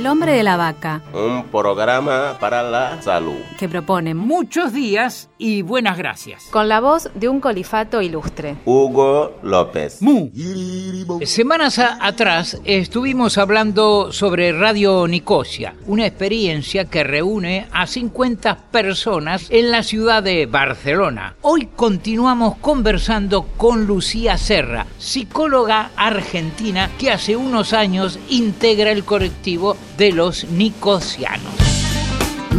El hombre de la vaca, Un programa para la salud. que propone Muchos días y buenas gracias. Con la voz de un colifato ilustre. Hugo López. Mu. Semanas a- atrás estuvimos hablando sobre Radio Nicosia, una experiencia que reúne a 50 personas en la ciudad de Barcelona. Hoy continuamos conversando con Lucía Serra, psicóloga argentina que hace unos años integra el colectivo de los nicosianos.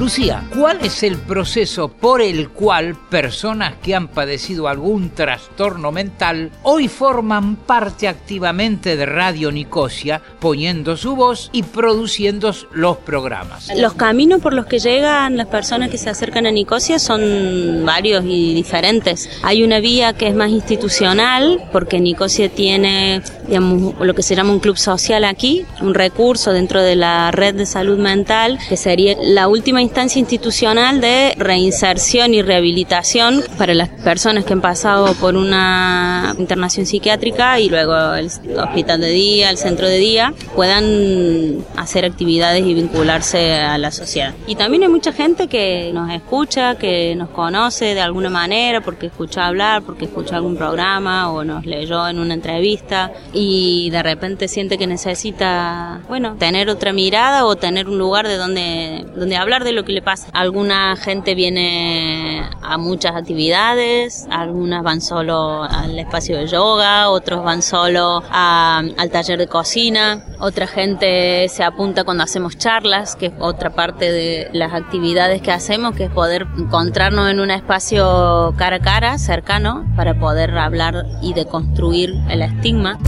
Lucía, ¿cuál es el proceso por el cual personas que han padecido algún trastorno mental hoy forman parte activamente de Radio Nicosia, poniendo su voz y produciendo los programas? Los caminos por los que llegan las personas que se acercan a Nicosia son varios y diferentes. Hay una vía que es más institucional, porque Nicosia tiene digamos, lo que se llama un club social aquí, un recurso dentro de la red de salud mental, que sería la última instancia institucional de reinserción y rehabilitación para las personas que han pasado por una internación psiquiátrica y luego el hospital de día, el centro de día, puedan hacer actividades y vincularse a la sociedad. Y también hay mucha gente que nos escucha, que nos conoce de alguna manera, porque escuchó hablar, porque escuchó algún programa o nos leyó en una entrevista y de repente siente que necesita, bueno, tener otra mirada o tener un lugar de donde, donde hablar de lo que le pasa. Alguna gente viene a muchas actividades, algunas van solo al espacio de yoga, otros van solo al taller de cocina, otra gente se apunta cuando hacemos charlas, que es otra parte de las actividades que hacemos, que es poder encontrarnos en un espacio cara a cara, cercano, para poder hablar y deconstruir el estigma.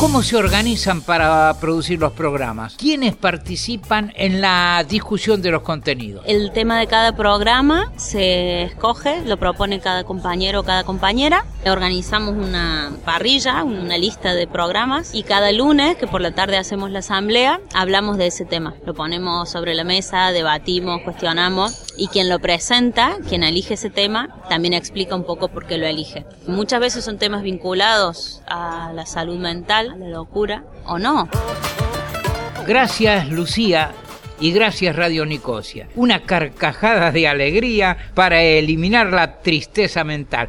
¿Cómo se organizan para producir los programas? ¿Quiénes participan en la discusión de los contenidos? El tema de cada programa se escoge, lo propone cada compañero o cada compañera. Organizamos una parrilla, una lista de programas y cada lunes, que por la tarde hacemos la asamblea, hablamos de ese tema. Lo ponemos sobre la mesa, debatimos, cuestionamos y quien lo presenta, quien elige ese tema, también explica un poco por qué lo elige. Muchas veces son temas vinculados a la salud mental, a la locura o no. Gracias Lucía y gracias Radio Nicosia. Una carcajada de alegría para eliminar la tristeza mental.